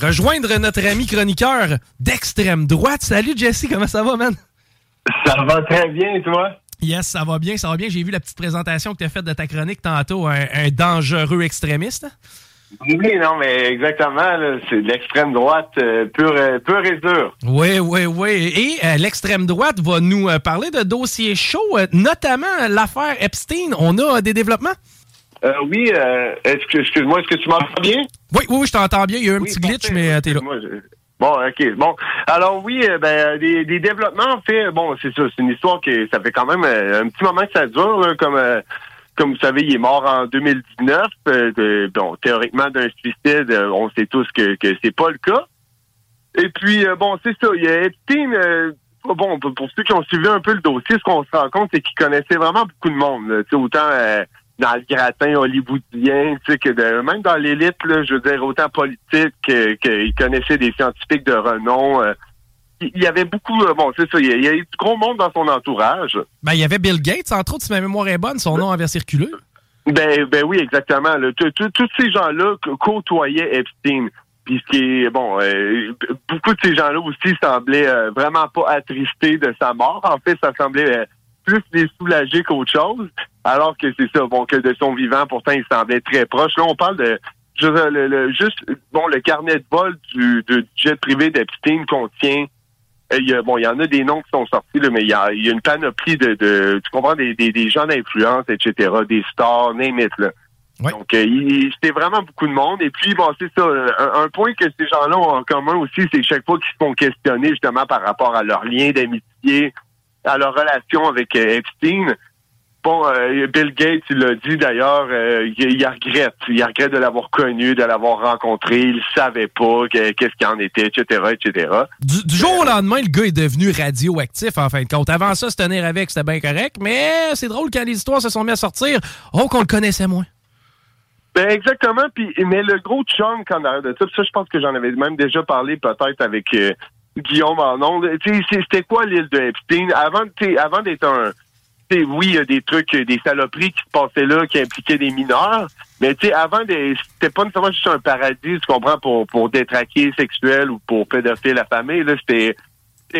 rejoindre notre ami chroniqueur d'extrême droite. Salut Jesse, comment ça va, man? Ça va très bien, toi? Yes, ça va bien, ça va bien. J'ai vu la petite présentation que tu as faite de ta chronique tantôt, un, un dangereux extrémiste. Oui, non, mais exactement, c'est de l'extrême droite euh, pure, euh, pure et dure. Oui, oui, oui. Et euh, l'extrême droite va nous euh, parler de dossiers chauds, notamment l'affaire Epstein. On a des développements? Euh, oui, euh, excuse-moi, est-ce que tu m'entends bien? Oui, oui, oui, je t'entends bien. Il y a eu un Oui, petit glitch, mais euh, t'es là. Moi, je- Bon, ok. Bon, alors oui, euh, ben des, des développements en fait, bon, c'est ça, c'est une histoire qui ça fait quand même euh, un petit moment que ça dure, là, comme euh, comme vous savez, il est mort en 2019. euh, de- bon, théoriquement d'un suicide, on sait tous que que c'est pas le cas. Et puis bon, c'est ça. Il y a Epstein. bon, pour pour ceux qui ont suivi un peu le dossier, ce qu'on se rend compte, c'est qu'il connaissait vraiment beaucoup de monde. là. Autant dans le gratin hollywoodien, tu sais, que de, même dans l'élite, je veux dire, autant politique que- qu'il connaissait des scientifiques de renom. euh, il y avait beaucoup, euh, bon, c'est ça, il y, a, il y a eu du gros monde dans son entourage. Ben, il y avait Bill Gates, entre autres, si ma mémoire est bonne, son nom avait circulé. Ben, ben oui, exactement. là. Tous- ces gens-là côtoyaient Epstein. Puis ce qui est, bon, euh, beaucoup de ces gens-là aussi semblaient euh, vraiment pas attristés de sa mort. En fait, ça semblait plus les soulager qu'autre chose. Alors que c'est ça, bon, que de son vivant, pourtant, il semblait très proche. Là, on parle de le, le- juste, bon, le carnet de vol du, du jet privé d'Epstein contient euh, il y a, bon, il y en a des noms qui sont sortis, là, mais il y a, il y a une panoplie de, de tu comprends, des, des, des gens d'influence, etc., des stars, name it, là. Donc, euh, c'était vraiment beaucoup de monde. Et puis, bon, c'est ça. Un, un point que ces gens-là ont en commun aussi, c'est chaque fois qu'ils se font questionner justement par rapport à leur lien d'amitié, à leur relation avec euh, Epstein. Bon, euh, Bill Gates, il l'a dit d'ailleurs, euh, il, il regrette. Il regrette de l'avoir connu, de l'avoir rencontré. Il savait pas que- qu'est-ce qu'il en était, etc., etc. Du, du jour au lendemain, le gars est devenu radioactif, en fin de compte. Avant ça, se tenir avec, c'était bien correct, mais c'est drôle quand les histoires se sont mises à sortir. Oh, qu'on le connaissait moins. Ben exactement. Puis, mais le gros chunk en arrière de ça, ça, je pense que j'en avais même déjà parlé peut-être avec Guillaume c'est- C'était quoi l'île de Epstein? Avant, avant d'être un oui, il y a des trucs, euh, des saloperies qui se passaient là, qui impliquaient des mineurs. Mais tu sais, avant, c'était pas nécessairement juste un paradis, tu comprends, pour pour détraquer sexuel ou pour pédophiles la famille. Là, c'était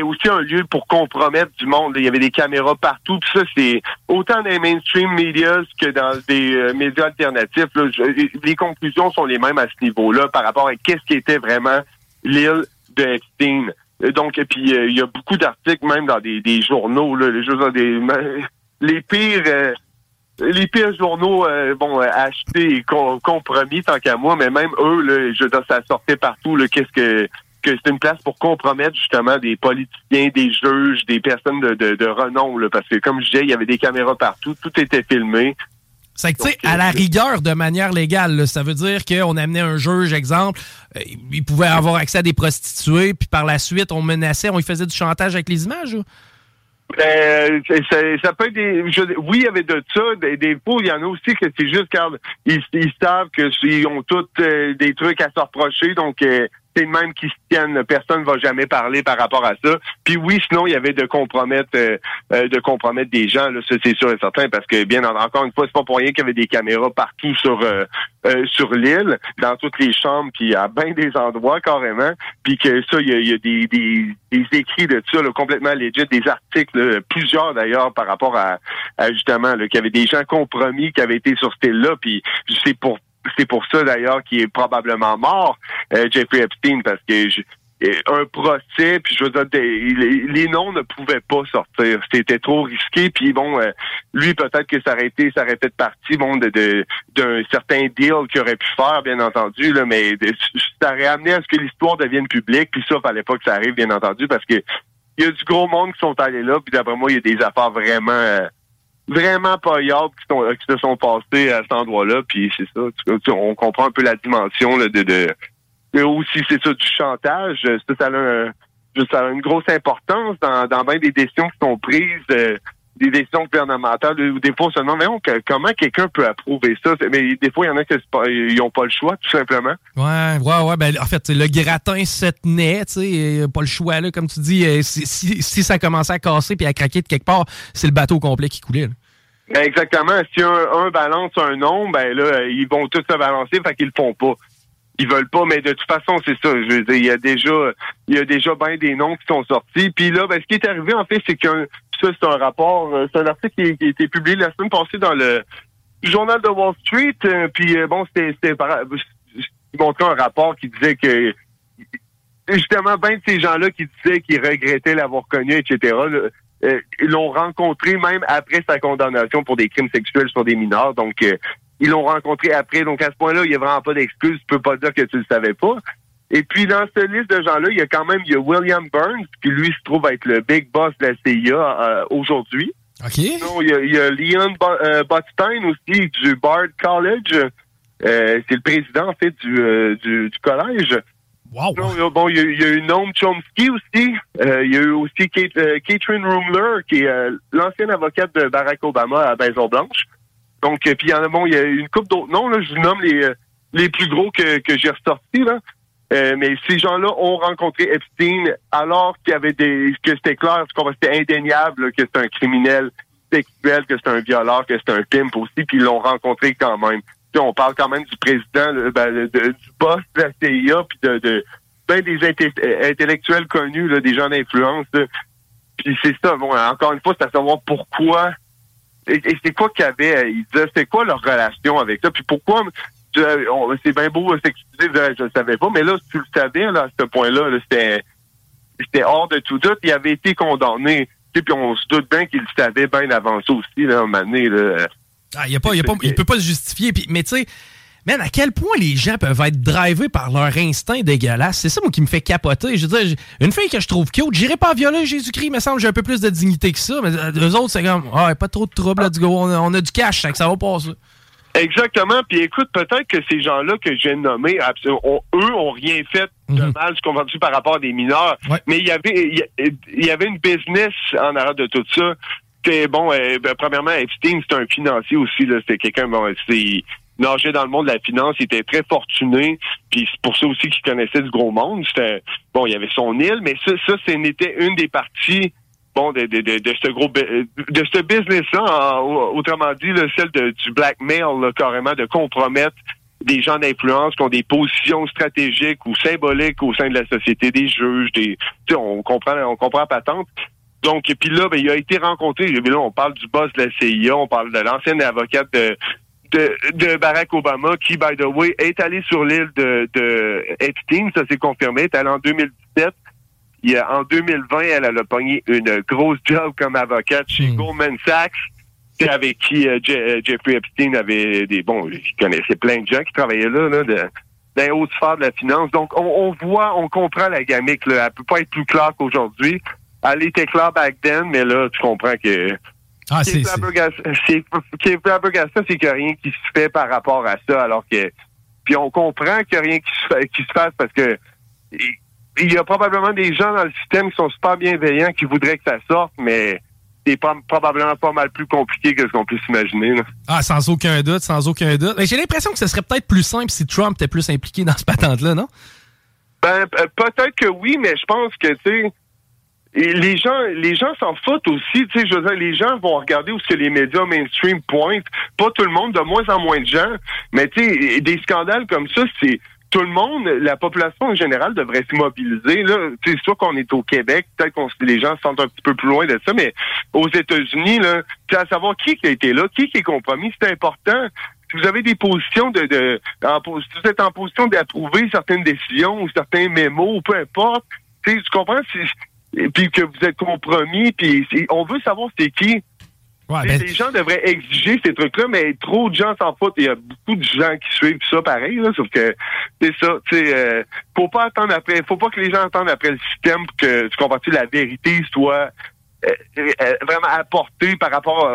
aussi un lieu pour compromettre du monde. Il y avait des caméras partout. Puis ça, c'est autant dans les mainstream medias que dans des euh, médias alternatifs. Je- les conclusions sont les mêmes à ce niveau-là par rapport à qu'est-ce qui était vraiment l'île de Epstein. Donc, et puis euh, il y a beaucoup d'articles même dans des, des journaux, là, les, choses- des, les pires. euh, les pires journaux, euh, bon, euh, achetés et com- compromis tant qu'à moi, mais même eux, là, je ça sortait partout. Qu'est-ce que que c'est une place pour compromettre justement des politiciens, des juges, des personnes de, de, de renom, là, parce que comme je disais, il y avait des caméras partout, tout était filmé. C'est que, tu sais, à la rigueur, de manière légale, là, ça veut dire qu'on amenait un juge, exemple, euh, il pouvait avoir accès à des prostituées, puis par la suite, on menaçait, on lui faisait du chantage avec les images. ou? Ben, c'est- c'est- ça peut être des. je- oui, il y avait de ça. Des, des fois, il y en a aussi que c'est juste ils, ils savent que ils ont tous euh, des trucs à se reprocher. Donc, euh, c'est même qui se tiennent. Personne ne va jamais parler par rapport à ça. Puis oui, sinon, il y avait de compromettre euh, euh, de compromettre des gens, là, ça c'est sûr et certain, parce que bien encore une fois, c'est pas pour rien qu'il y avait des caméras partout sur euh, sur l'île, dans toutes les chambres, puis à bien des endroits carrément. Puis que ça, il y a, des, des, écrits de ça là, complètement legit, des articles, plusieurs d'ailleurs, par rapport à, justement qu'il y avait des gens compromis qui avaient été sur cette île-là. Puis c'est pour c'est pour ça d'ailleurs qu'il est probablement mort, Jeffrey Epstein, parce que je, un procès, puis je veux dire, les, noms ne pouvaient pas sortir. C'était trop risqué, puis bon, euh, lui, peut-être que ça aurait été, ça aurait fait partie, bon, de d'un certain deal qu'il aurait pu faire, bien entendu, là, mais ça aurait amené à ce que l'histoire devienne publique, puis ça, fallait pas que ça arrive, bien entendu, parce que il y a du gros monde qui sont allés là, puis d'après moi, il y a des affaires vraiment euh, vraiment pas qui, qui se sont passées à cet endroit-là, puis c'est ça. on comprend un peu la dimension là, de, de mais aussi, c'est ça, du chantage. Ça, ça, a, une grosse importance dans, dans bien des décisions qui sont prises, euh, des décisions gouvernementales, ou des fois seulement, mais comment quelqu'un peut approuver ça? Mais des fois, il y en a qui n'ont pas le choix, tout simplement. Ouais, ouais, ouais. Ben, en fait, le gratin se tenait, tu sais, pas le choix, là, comme tu dis. Euh, si, si, ça commençait à casser puis à craquer de quelque part, c'est le bateau complet qui coulait. Ben, exactement. Si un, un balance un nom, ben là, ils vont tous se balancer, fait qu'ils le font pas ils veulent pas, mais de toute façon, c'est ça. Je veux dire, il y a déjà, il y a déjà bien des noms qui sont sortis. Puis là, ben, ce qui est arrivé, en fait, c'est que c'est un rapport, euh, c'est un article qui, a été publié la semaine passée dans le journal de Wall Street. Euh, puis euh, bon, c'était, montrait un rapport qui disait que justement, ben de ces gens-là qui disaient qu'ils regrettaient l'avoir connu, etc. l'ont rencontré même après sa condamnation pour des crimes sexuels sur des mineurs. Donc, ils l'ont rencontré après. Donc, à ce point-là, il n'y a vraiment pas d'excuse. Tu peux pas dire que tu le savais pas. Et puis, dans cette liste de gens-là, il y a quand même il y a William Burns, qui lui se trouve être le big boss de la CIA euh, aujourd'hui. OK. il, y a, il y a Leon euh, Botstein aussi, du Bard College. Euh, c'est le président, en fait, du, du, du, collège. Wow. bon, il y, a, il y a eu Noam Chomsky aussi. il y a eu aussi Kate, Catherine Rumler, qui est l'ancienne avocate de Barack Obama à Maison-Blanche. Donc, euh, puis il y en a bon, il y a une coupe d'autres noms, là, je vous nomme les, euh, les plus gros que, que j'ai ressortis, là. Euh, mais ces gens-là ont rencontré Epstein alors qu'il y avait des que c'était clair, c'était indéniable que c'était un criminel sexuel, que c'était un violeur, que c'était un pimp aussi, puis ils l'ont rencontré quand même. Puis on parle quand même du président, ben, du boss de la CIA, puis de, de ben des intellectuels connus, là, des gens d'influence. Puis c'est ça. Bon, encore une fois, c'est à savoir pourquoi et, c'est quoi qu'il y avait? Euh, ils disaient, c'est quoi leur relation avec ça? Puis pourquoi, c'est bien beau s'excuser, je ne savais pas, mais là, tu le savais, là, à ce point-là, -là, c'était, hors de tout doute. Il avait été condamné. Puis on se doute bien qu'il le savait bien avant ça aussi, là, un moment donné, là. Ah, il ne peut pas se justifier. Mais tu sais, Man, à quel point les gens peuvent être drivés par leur instinct dégueulasse? C'est ça, moi, qui me fait capoter. Je veux dire, une fille que je trouve cute, j'irai pas violer Jésus-Christ, me semble j'ai un peu plus de dignité que ça. Mais euh, eux autres, c'est comme, ah, pas trop de trouble, let's go. On a, du cash, ça, ça va passer. Exactement. Puis écoute, peut-être que ces gens-là que j'ai nommés, eux ont rien fait de mhm. mal, je comprends par rapport à des mineurs. Mais il y avait il y, avait une business en arrière de tout ça. Bon, euh, ben, premièrement, Epstein, c'est un financier aussi. C'était quelqu'un, bon, c'est nageait dans le monde de la finance, il était très fortuné, puis c'est pour ça aussi qu'il connaissait du gros monde. C'était bon, il y avait son île, mais ça, ça, c'était une des parties de, ce gros de ce business-là, autrement dit, celle de, du blackmail, carrément, de compromettre des gens d'influence qui ont des positions stratégiques ou symboliques au sein de la société, des juges, des on comprend on comprend patente. Donc, et puis là, ben, il a été rencontré. Là, on parle du boss de la CIA, on parle de l'ancienne avocate de, de, Barack Obama, qui, by the way, est allé sur l'île de, de Epstein, ça s'est confirmé, est allé en 2017. Il a, en 2020, elle, a pogné une grosse job comme avocate chez hmm. Goldman Sachs, avec qui euh, euh, Jeffrey Epstein avait des bons, il connaissait plein de gens qui travaillaient là, là de, dans les hautes sphères de la finance. Donc, on, voit, on comprend la gamique. Là. Elle peut pas être plus claire qu'aujourd'hui. Elle était claire back then, mais là, tu comprends que ah, c'est. C'est qu'il n'y a rien qui se fait par rapport à ça, alors que. Puis on comprend qu'il n'y a rien qui se, qui se fasse parce que. Il y a probablement des gens dans le système qui sont super bienveillants, qui voudraient que ça sorte, mais c'est probablement pas mal plus compliqué que ce qu'on puisse imaginer. Ah, sans aucun doute, sans aucun doute. J'ai l'impression que ce serait peut-être plus simple si Trump était plus impliqué dans ce patente-là, non? Ben, peut-être que oui, mais je pense que, tu sais, les gens, les gens s'en foutent aussi, tu sais, je veux dire, les gens vont regarder où ce que les médias mainstream pointent. Pas tout le monde, de moins en moins de gens. Mais tu sais, des scandales comme ça, c'est tout le monde, la population en général devrait se mobiliser. Là, c'est soit qu'on est au Québec, peut-être qu'on les gens se sentent un petit peu plus loin de ça, mais aux États-Unis, là, à savoir qui, a été là, qui, est compromis, c'est important. Si vous avez des positions de, de si vous êtes en position d'approuver certaines décisions ou certains mémos, peu importe, tu comprends, puis que vous êtes compromis, puis on veut savoir c'est qui. Ouais, ben Les gens devraient exiger ces trucs-là, mais trop de gens s'en foutent. Il y a beaucoup de gens qui suivent ça pareil, là, sauf que c'est ça. Sais, euh, faut pas attendre après, faut pas que les gens attendent après le système pour que tu comprends la vérité soit euh, euh, vraiment apportée par rapport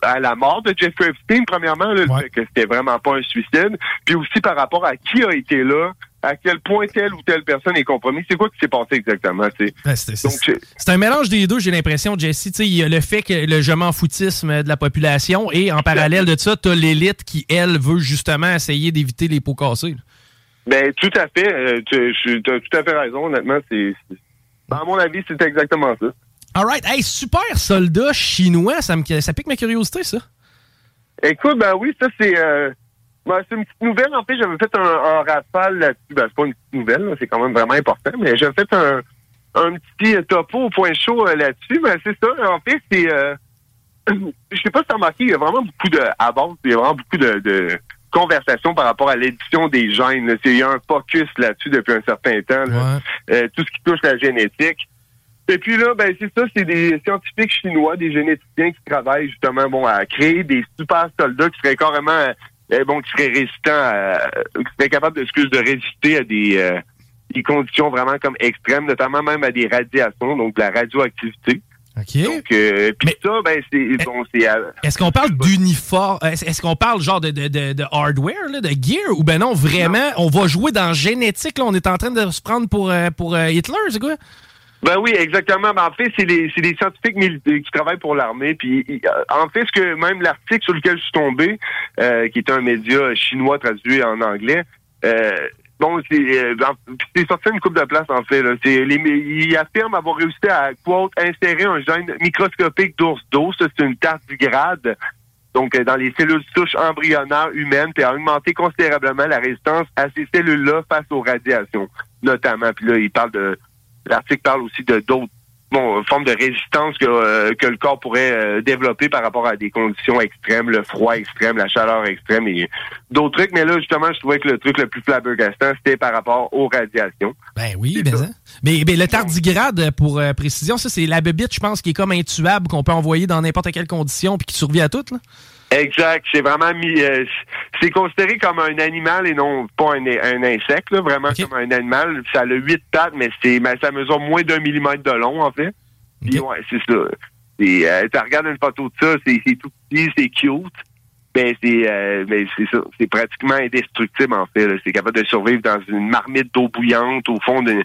à la mort de Jeffrey Epstein, premièrement, là, que c'était vraiment pas un suicide, puis aussi par rapport à qui a été là, à quel point telle ou telle personne est compromise. C'est quoi qui s'est passé exactement? Ben, c'est un mélange des deux, j'ai l'impression, Jesse. Il y a le fait que le je m'en foutisme de la population et en parallèle de ça, tu as l'élite qui, elle, veut justement essayer d'éviter les pots cassés. Ben, tout à fait. Euh, tu as tout à fait raison, honnêtement. C'est, à mon avis, c'est exactement ça. All right. Hey, super soldat chinois. Ça, me, ça pique ma curiosité, ça. Écoute, ben oui, ça, c'est... Euh, ben, c'est une petite nouvelle. En fait, j'avais fait un, rafale là-dessus. Ben, c'est pas une petite nouvelle, c'est quand même vraiment important, mais j'avais fait un, un petit topo au point chaud euh, là-dessus. Ben, c'est ça. En fait, c'est. Euh, je sais pas si tu as remarqué, il y a vraiment beaucoup de. À il y a vraiment beaucoup de, de conversations par rapport à l'édition des gènes. Il y a un focus là-dessus depuis un certain temps. Euh, tout ce qui touche la génétique. Et puis là, ben c'est ça, c'est des scientifiques chinois, des généticiens qui travaillent justement bon à créer des super soldats qui seraient carrément eh, bon, qui serait résistant, à, qui serait capable de, de résister à des, euh, des conditions vraiment comme extrêmes, notamment même à des radiations, donc de la radioactivité. OK. Donc, euh, puis ça, ben, c'est. Bon, est-ce qu'on parle d'uniforme? Est-ce qu'on parle genre de, de, de, de hardware, là, de gear? Ou ben non, vraiment, on va jouer dans génétique, là, on est en train de se prendre pour, euh, pour Hitler, c'est quoi? Ben oui, exactement. En fait, c'est des, des scientifiques militaires qui travaillent pour l'armée. Puis euh, en fait, ce que même l'article sur lequel je suis tombé, euh, qui est un média chinois traduit en anglais, euh, bon, c'est c'est sorti une coupe de place en fait. Là. C'est les, il affirme avoir réussi à quote insérer un gène microscopique d'ours d'eau. Ça, c'est une tardigrade. Donc, dans les cellules souches embryonnaires humaines, puis a augmenté considérablement la résistance à ces cellules-là face aux radiations, notamment. Puis là, il parle de L'article parle aussi de d'autres formes de résistance que, euh, que le corps pourrait euh, développer par rapport à des conditions extrêmes, le froid extrême, la chaleur extrême et d'autres trucs. Mais là, justement, je trouvais que le truc le plus flabbergastant, c'était par rapport aux radiations. Ben oui, ben ça. Mais, mais, le tardigrade, pour euh, précision, ça, c'est la bébite, je pense, qui est comme intuable, qu'on peut envoyer dans n'importe quelle condition puis qui survit à toutes, là. Exact. C'est vraiment mis. Euh, c'est considéré comme un animal et non pas un, un insecte, là, vraiment comme un animal. Ça a huit pattes, mais c'est mais ça mesure moins d'un millimètre de long, en fait. Puis ouais, c'est ça. Euh, tu regardes une photo de ça, c'est tout petit, c'est cute. Ben c'est euh, mais c'est ça. C'est pratiquement indestructible en fait. C'est capable de survivre dans une marmite d'eau bouillante au fond d'une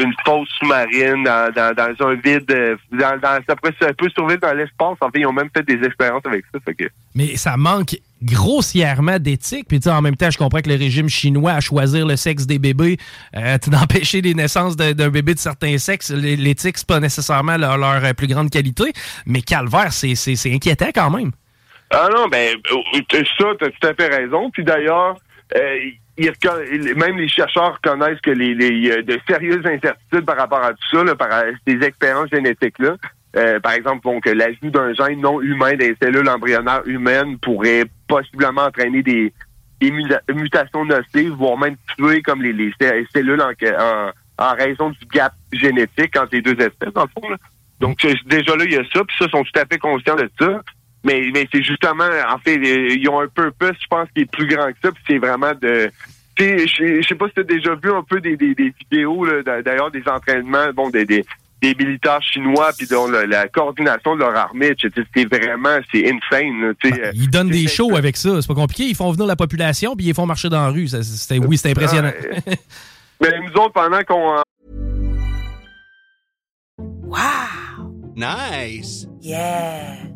une fosse sous-marine dans, dans, dans, un vide. Euh, dans, dans, ça, peut, ça peut survivre dans l'espace. En fait, ils ont même fait des expériences avec ça. Fait que... Mais ça manque grossièrement d'éthique. Puis en même temps, je comprends que le régime chinois a choisir le sexe des bébés, euh, d'empêcher les naissances d'un bébé de certains sexes. L'éthique, c'est pas nécessairement leur, leur, euh, plus grande qualité. Mais calvaire, c'est inquiétant quand même. Ah non, ben ça, t'as tout à fait raison. Puis d'ailleurs, euh, même les chercheurs reconnaissent que les, y a de sérieuses incertitudes par rapport à tout ça, là, par ces expériences génétiques-là. Euh, par exemple, bon, que l'ajout d'un gène non humain des cellules embryonnaires humaines pourrait possiblement entraîner des, mutations nocives, voire même tuer comme les, cellules en, en, raison du gap génétique entre les deux espèces, dans le fond. Donc, déjà là, il y a ça, puis ça, sont tout à fait conscients de ça. Mais, mais c'est justement, en fait, ils ont un purpose, je pense, qui est plus grand que ça, puis c'est vraiment de... Je sais pas si tu as déjà vu un peu des, des, vidéos, d'ailleurs, des entraînements, bon, des, des, militaires chinois, puis dont la, coordination de leur armée, c'est vraiment, c'est insane. Ben, ils donnent des shows avec ça, c'est pas compliqué. Ils font venir la population, puis ils font marcher dans la rue. c'était, oui, c'est impressionnant. mais nous autres, pendant qu'on... Wow! Nice! Yeah!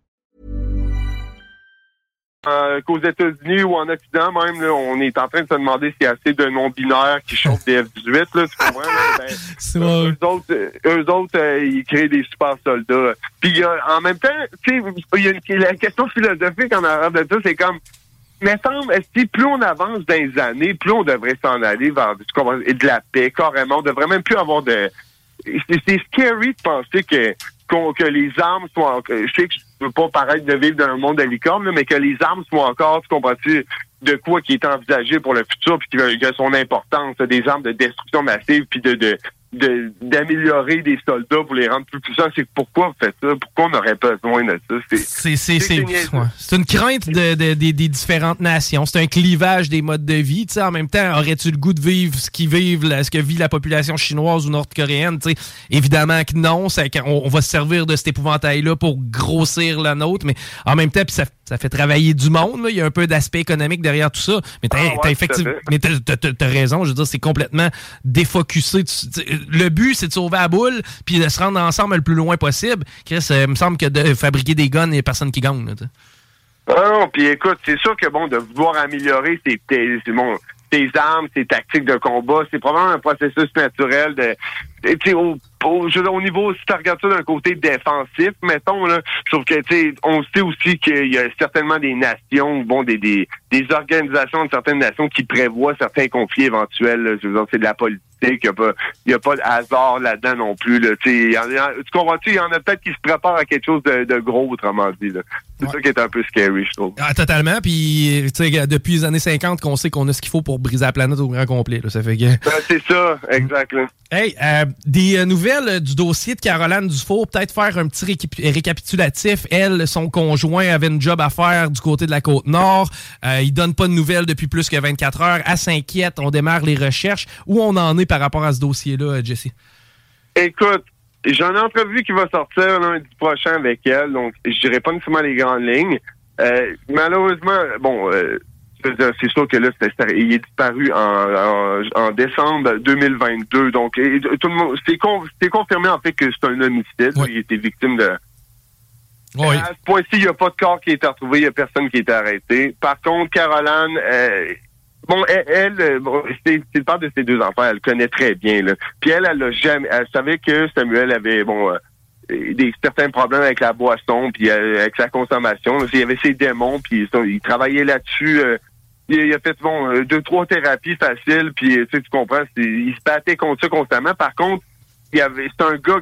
Euh, qu'aux États-Unis ou en Occident même, là, on est en train de se demander s'il y a assez de non-binaires qui chauffent des F-18. Là, tu comprends? Ben, eux, autres, euh, eux autres euh, ils créent des super soldats. Puis euh, en même temps, tu sais, il y a une, la question philosophique en arrière de ça, c'est comme, mais semble, est-ce que plus on avance dans les années, plus on devrait s'en aller vers et de la paix, carrément. On devrait même plus avoir de... C'est scary de penser que les armes soient... Je sais que veux pas paraître de vivre dans un monde de licorne, mais que les armes soient encore, tu comprends-tu, de quoi qui est envisagé pour le futur, puis qui a son importance, des armes de destruction massive, puis de... de de- d'améliorer des soldats pour les rendre plus puissants. C'est pourquoi vous faites ça? Pourquoi on n'aurait pas besoin de ça? C'est- C'est c'est- c'est c'est- niaiseux. ouais. C'est une crainte de- de- des- des différentes nations. C'est un clivage des modes de vie. Tu sais, en même temps, aurais-tu le goût de vivre ce qui vivent, ce que vit la population chinoise ou nord-coréenne? Tu sais, Évidemment que non. C'est qu'on- on, va se servir de cet épouvantail-là pour grossir la nôtre. Mais en même temps, puis ça, ça fait travailler du monde. là. Il y a un peu d'aspect économique derrière tout ça. Mais t'as Ah ouais, effectivement, mais t'as raison. Je veux dire, c'est complètement défocusé. Le but, c'est de sauver la boule puis de se rendre ensemble le plus loin possible. Chris, euh, il me semble que de fabriquer des guns, il n'y a personne qui gagne. là, sais. Ah non, puis écoute, c'est sûr que bon, de vouloir améliorer c'est bon, tes armes, tes tactiques de combat, c'est probablement un processus naturel de. Sais, au, au, je au niveau, si tu regardes ça d'un côté défensif, mettons, là, je trouve que, on sait aussi qu'il y a certainement des nations, bon, des, des, des organisations de certaines nations qui prévoient certains conflits éventuels, je veux dire, c'est de la politique, il n'y a, pas- y a pas de hasard là-dedans non plus, là, tu y en comprends-tu, il y en a peut-être qui se préparent à quelque chose de, de gros, autrement dit. C'est Ouais. ça qui est un peu scary, je trouve. Ah, totalement. Puis, tu sais, depuis les années 50, qu'on sait qu'on a ce qu'il faut pour briser la planète au grand complet. là. Ça fait que. Ben, c'est ça, exact. là. Hey, euh, des euh, nouvelles euh, du dossier de Caroline Dufour. Peut-être faire un petit récap- récapitulatif. Elle, son conjoint avait une job à faire du côté de la côte nord. Euh, il donne pas de nouvelles depuis plus que 24 heures. Elle s'inquiète. On démarre les recherches. Où on en est par rapport à ce dossier-là, euh, Jesse? Écoute, j'ai une entrevue qui va sortir lundi prochain avec elle, donc je dirais pas nécessairement les grandes lignes. Euh, malheureusement, bon, euh, c'est sûr que là, c'était- il est disparu en, en, en décembre 2022, donc et, tout le monde, c'est con- c'est confirmé en fait que c'est un homicide. Oui. Il était victime de. Oui. À ce point-ci, il n'y a pas de corps qui a été retrouvé, il n'y a personne qui a été arrêté. Par contre, Caroline, euh, bon, elle, elle, euh, bon, c'est le père de ses deux enfants, elle le connaît très bien. Là. Puis elle, elle a jamais, elle savait que Samuel avait, bon, euh, des certains problèmes avec la boisson, puis euh, avec sa consommation. là. Il y avait ses démons, puis il travaillait là-dessus. euh, il, a fait bon euh, deux trois thérapies faciles, puis euh, tu sais, tu comprends, il se battait contre ça constamment. Par contre, il y avait, c'est un gars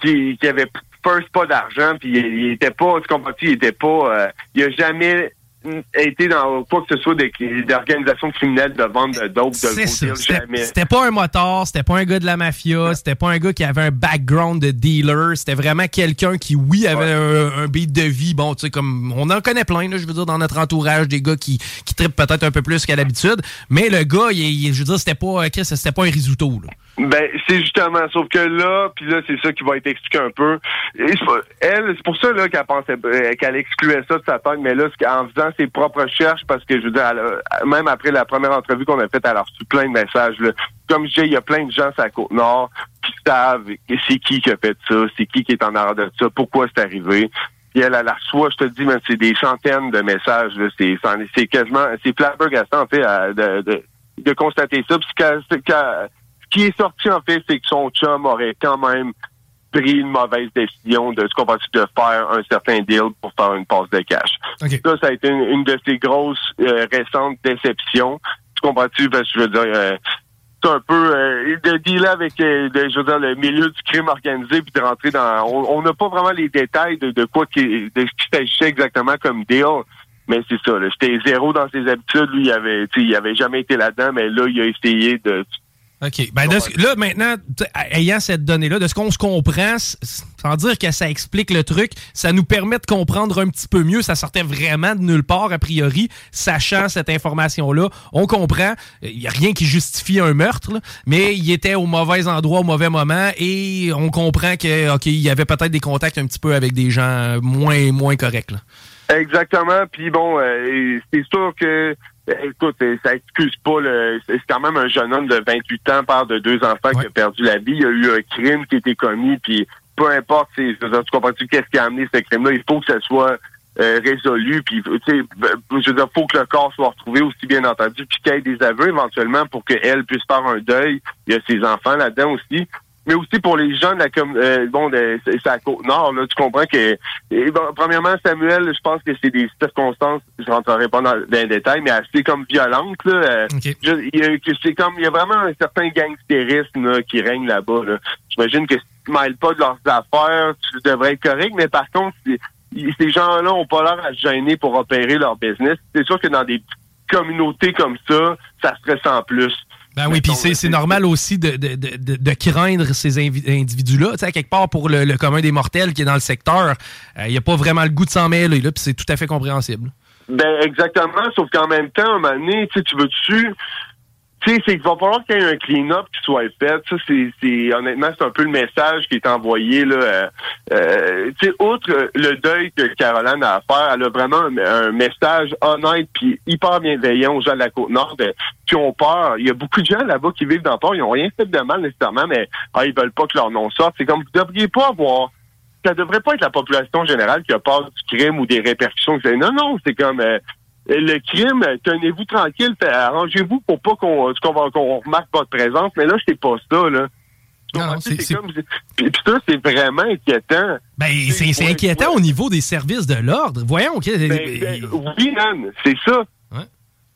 qui, qui avait first pas d'argent, puis il, était pas, tu comprends, il était pas, il a jamais été dans quoi que ce soit d'organisation criminelle de vente de dope, de C'était pas un motard, c'était pas un gars de la mafia, c'était pas un gars qui avait un background de dealer, c'était vraiment quelqu'un qui, oui, avait un, un beat de vie. Bon, tu sais, comme on en connaît plein, là, je veux dire, dans notre entourage, des gars qui, qui trippent peut-être un peu plus qu'à l'habitude. Mais le gars, il, il- je veux dire, c'était pas, Chris, c'était pas un risotto, là. Ben, c'est justement, sauf que là, puis là, c'est ça qui va être expliqué un peu. Et elle, c'est pour ça là qu'elle pensait euh, qu'elle excluait ça de sa tête, mais là, c'est qu'en ses propres recherches, parce que je veux dire, même après la première entrevue qu'on a faite, elle a reçu plein de messages. Comme je disais, il y a plein de gens sur la côte nord qui savent c'est qui qui a fait ça, c'est qui qui est en arrière de ça, pourquoi c'est arrivé. Puis elle, elle reçoit, je te dis, mais c'est des centaines de messages. C'est, c'est quasiment, c'est flabbergastant, en fait, à- de, de, constater ça. Puis ce qu'elle- ce qu'elle- ce qui est sorti, en fait, c'est que son chum aurait quand même pris une mauvaise décision de ce qu'on va de faire un certain deal pour faire une passe de cash. Ça, ça a été une, de ces grosses euh, récentes déceptions. Tu comprends-tu? Parce que je veux dire, euh, c'est un peu euh, de dealer avec je veux dire, le milieu du crime organisé puis de rentrer dans on n'a pas vraiment les détails de, de quoi qui de ce qui s'agissait exactement comme deal mais c'est ça j'étais zéro dans ses habitudes lui il avait il avait jamais été là-dedans mais là il a essayé de OK. Ben, là, maintenant, ayant cette donnée-là, de ce qu'on se comprend, sans dire que ça explique le truc, ça nous permet de comprendre un petit peu mieux. Ça sortait vraiment de nulle part, a priori, sachant cette information-là. On comprend. Il n'y a rien qui justifie un meurtre, mais il était au mauvais endroit au mauvais moment et on comprend que, OK, il y avait peut-être des contacts un petit peu avec des gens moins, moins corrects. Exactement. Puis bon, euh, c'est sûr que Écoute, ça excuse pas le. C'est quand même un jeune homme de 28 ans, père de deux enfants qui a perdu la vie. Il y a eu un crime qui a été commis, puis peu importe, tu comprends-tu qu'est-ce qui a amené ce crime-là, il faut que ça soit euh, résolu, puis tu sais, ben, je veux dire, faut que le corps soit retrouvé aussi bien entendu, puis qu'il y ait des aveux éventuellement pour qu'elle puisse faire un deuil. Il y a ses enfants là-dedans aussi mais aussi pour les gens de la com euh, bon de c'est la côte nord là tu comprends que premièrement Samuel je pense que c'est des circonstances je rentrerai pas dans, les détails mais assez comme violentes là euh, c'est comme il y a vraiment un certain gangstérisme là, qui règne là-bas là. j'imagine que si tu mêles pas de leurs affaires tu devrais être correct mais par contre ces gens-là ont pas l'air à se gêner pour opérer leur business. C'est sûr que dans des communautés comme ça ça serait sans plus ben oui, puis c'est normal aussi de, de, de, de craindre ces individus-là. Tu sais, quelque part, pour le, commun des mortels qui est dans le secteur, euh, il n'y a pas vraiment le goût de s'en mêler, là, puis c'est tout à fait compréhensible. Ben exactement, sauf qu'en même temps, à un moment donné, tu veux-tu tu sais, c'est qu'il va falloir qu'il y ait un clean-up qui soit fait. Ça, c'est, honnêtement, c'est un peu le message qui est envoyé là. Euh, euh tu sais, outre le deuil que Caroline a à faire, elle a vraiment un, message honnête puis hyper bienveillant aux gens de la côte nord qui ont peur. Il y a beaucoup de gens là-bas qui vivent dans le port, ils ont rien fait de mal nécessairement, mais ah, ils veulent pas que leur nom sorte. C'est comme vous devriez pas avoir. Ça devrait pas être la population générale qui a peur du crime ou des répercussions. Non, non, c'est comme euh, le crime, tenez-vous tranquille, arrangez-vous pour pas qu'on qu'on remarque votre présence, mais là, c'est pas ça, là. Non, c'est Puis ça, c'est vraiment inquiétant. Ben, c'est inquiétant au niveau des services de l'ordre. Voyons, OK. Ben, ben, oui, man, c'est ça.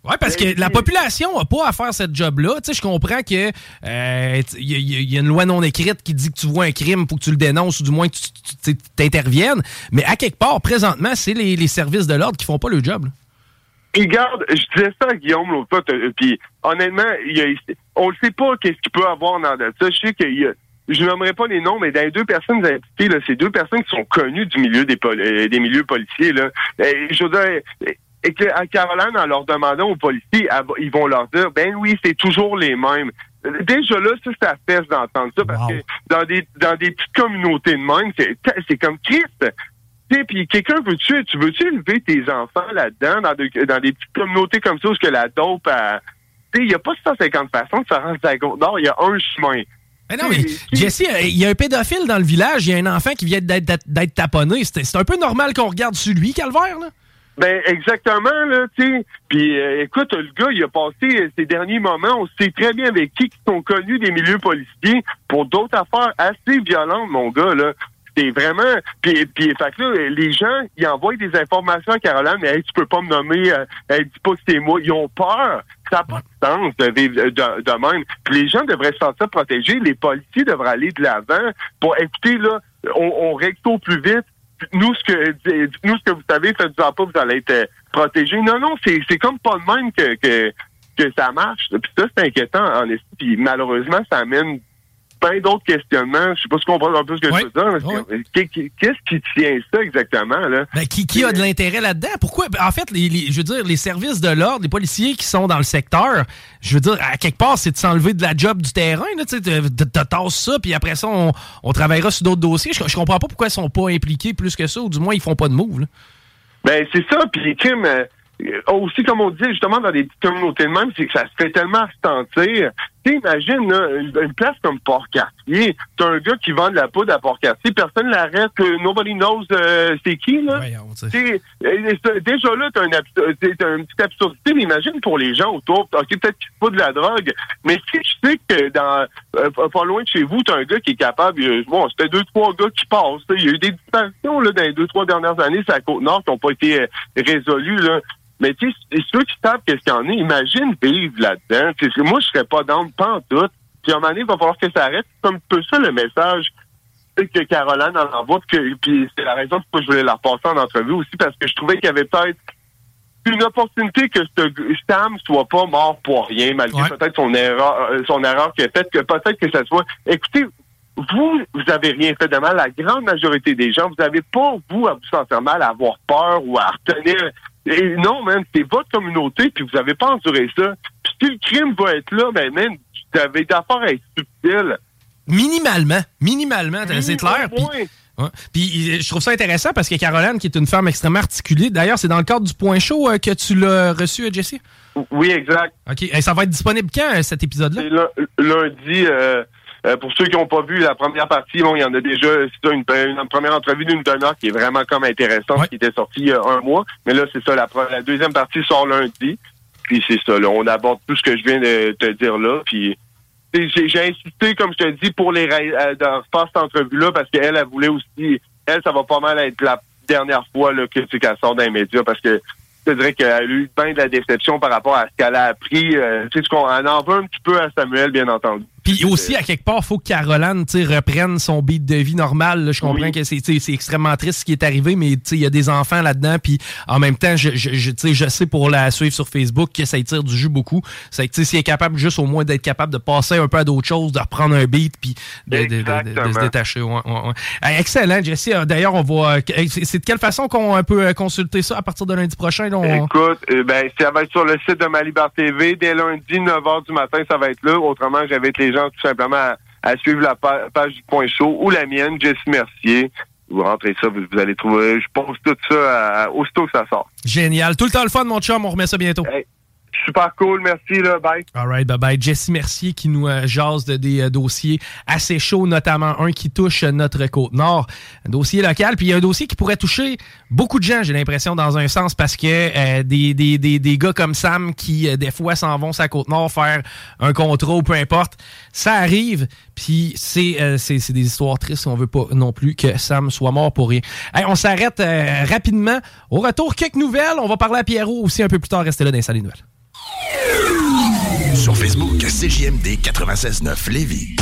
Oui, parce que la population n'a pas à faire cette job-là. Tu sais, je comprends que il euh, y, a une loi non écrite qui dit que tu vois un crime, faut que tu le dénonces ou du moins que tu t'interviennes. Mais à quelque part, présentement, c'est les, les, services de l'ordre qui font pas le job. Là. Puis garde, je disais ça à Guillaume l'autre fois, puis honnêtement, il y a, on ne sait pas qu'est-ce qu'il peut avoir dans ça. Je sais qu'il y a, je nommerai pas les noms, mais dans les deux personnes impliquées, là, c'est deux personnes qui sont connues du milieu des, euh, des milieux policiers. Là. Et, je veux dire, et que à Caroline, en leur demandant aux policiers, ils vont leur dire, ben oui, c'est toujours les mêmes. Déjà là, ça, ça fesse d'entendre ça, parce que dans des dans des petites communautés de même, c'est, c'est comme Christ puis quelqu'un veut tu tu veux-tu élever tes enfants là-dedans, dans, dans des petites communautés comme ça, où que la dope, il n'y a pas 150 façons de se rendre à Non, il y a un chemin. Mais non, mais Jesse, euh, il y a un pédophile dans le village, il y a un enfant qui vient d'être taponné. C'est un peu normal qu'on regarde sur lui, Calvaire, là. Ben exactement là, tu sais. Puis euh, écoute, le gars, il a passé ces derniers moments, on sait très bien avec qui qui sont connus des milieux policiers pour d'autres affaires assez violentes, mon gars là c'est vraiment puis puis fait que là, les gens ils envoient des informations à Caroline mais hey, tu peux pas me nommer euh, elle dit pas que c'est moi. Ils ont peur. Ça n'a pas de sens de vivre de, même. Puis les gens devraient se sentir protégés. Les policiers devraient aller de l'avant pour écouter là on, on règle plus vite. Nous ce que nous ce que vous savez faites-en pas vous allez être euh, protégés. Non non c'est comme pas le même que que que ça marche. Puis ça, c'est inquiétant en. Puis malheureusement, ça amène plein d'autres questionnements. Je sais pas si tu comprends un peu ce que je veux dire. Qu'est-ce qui tient ça exactement? Là? Ben, qui, qui a de l'intérêt là-dedans? Pourquoi? Ben, en fait, les, je veux dire, les services de l'ordre, les policiers qui sont dans le secteur, je veux dire, à quelque part, c'est de s'enlever de la job du terrain. Tu tasses ça, puis après ça, on, on travaillera sur d'autres dossiers. Je, je, comprends pas pourquoi ils sont pas impliqués plus que ça, ou du moins, ils font pas de move. Là. Ben, c'est ça. Puis les crimes... Euh, aussi, comme on dit, justement, dans des petites communautés de même, c'est que ça se fait tellement sentir imagine, une, place comme Port-Cartier, t'as un gars qui vend de la poudre à Port-Cartier, personne l'arrête, nobody knows euh, c'est qui, là. Euh, déjà là, t'as une, une petite absurdité, mais imagine pour les gens autour, ok, peut-être qu'il faut de la drogue, mais si tu sais que dans euh, pas loin de chez vous, t'as un gars qui est capable, bon, c'était deux, trois gars qui passent, il y a eu des distinctions là, dans les deux, trois dernières années sur la Côte-Nord qui n'ont pas été résolues, là. Mais tu sais, ceux qui savent qu'est-ce qu'il y en a, imagine vivre là-dedans. Moi, je serais pas dans pas en doute. Puis à un moment donné, il va falloir que ça arrête. C'est un peu ça le message que Caroline en envoie. Puis c'est la raison pourquoi je voulais la repasser en entrevue aussi, parce que je trouvais qu'il y avait peut-être une opportunité que Sam soit pas mort pour rien, malgré peut-être son erreur, euh, son erreur qui a faite, que peut-être que ça soit. Écoutez, vous, vous avez rien fait de mal. La grande majorité des gens, vous n'avez pas, vous, à vous sentir mal, à avoir peur ou à retenir et non, man, c'est votre communauté, puis vous avez pas enduré ça. Puis si le crime va être là, ben, man, tu avais d'affaires à être subtil. Minimalement. Minimalement, c'est clair. Puis, je trouve ça intéressant parce que Caroline, qui est une femme extrêmement articulée, d'ailleurs, c'est dans le cadre du point chaud euh, que tu l'as reçu, euh, Jesse? Oui, exact. OK. Et ça va être disponible quand, euh, cet épisode-là? Lundi. Euh, pour ceux qui n'ont pas vu la première partie, bon, il y en a déjà c'est une, une, première entrevue d'une demi-heure qui est vraiment comme intéressante, qui était sortie il y a un mois. Mais là, c'est ça, la, la, deuxième partie sort lundi. Puis c'est ça, là, on aborde tout ce que je viens de te dire là. Puis j'ai insisté, comme je te dis, pour les euh, faire cette entrevue-là, parce qu'elle, elle voulait aussi, elle, ça va pas mal être la dernière fois là, que tu qu'elle sort dans les médias parce que je dirais qu'elle a eu bien de la déception par rapport à ce qu'elle a appris. Euh, tu sais, qu'on en veut un petit peu à Samuel, bien entendu. Puis aussi, à quelque part, il faut que Caroline reprenne son beat de vie normal. Je comprends que c'est extrêmement triste ce qui est arrivé, mais il y a des enfants là-dedans. Puis en même temps, je, je, je, sais pour la suivre sur Facebook que ça tire du jus beaucoup. C'est que s'il est capable juste au moins d'être capable de passer un peu à d'autres choses, de reprendre un beat, puis de, se détacher. excellent, Jesse. Euh, d'ailleurs, on va. Euh, c'est de quelle façon qu'on peut euh, consulter ça à partir de lundi prochain? Écoute, ben, ça va être sur le site de Malibar TV. Dès lundi, 9h du matin, ça va être là. Autrement, j'invite les gens tout simplement à, suivre la page du Point Chaud ou la mienne, Jesse Mercier. Vous rentrez ça, vous, allez trouver. Je pense tout ça aussitôt que ça sort. Génial. Tout le temps le fun, mon chum. On remet ça bientôt. Super cool, merci, là, bye. All right, bye bye. Jesse Mercier qui nous euh, jase de des euh, dossiers assez chauds, notamment un qui touche notre côte nord, un dossier local, puis il y a un dossier qui pourrait toucher beaucoup de gens, j'ai l'impression, dans un sens, parce que euh, des, des, des, des, gars comme Sam qui, des fois, s'en vont sa côte nord faire un contrat peu importe, ça arrive, puis c'est des histoires tristes, on veut pas non plus que Sam soit mort pour rien. on s'arrête rapidement. Au retour, quelques nouvelles. On va parler à Pierrot aussi un peu plus tard. Restez là dans les nouvelles. Sur Facebook, CJMD 96.9 Lévis.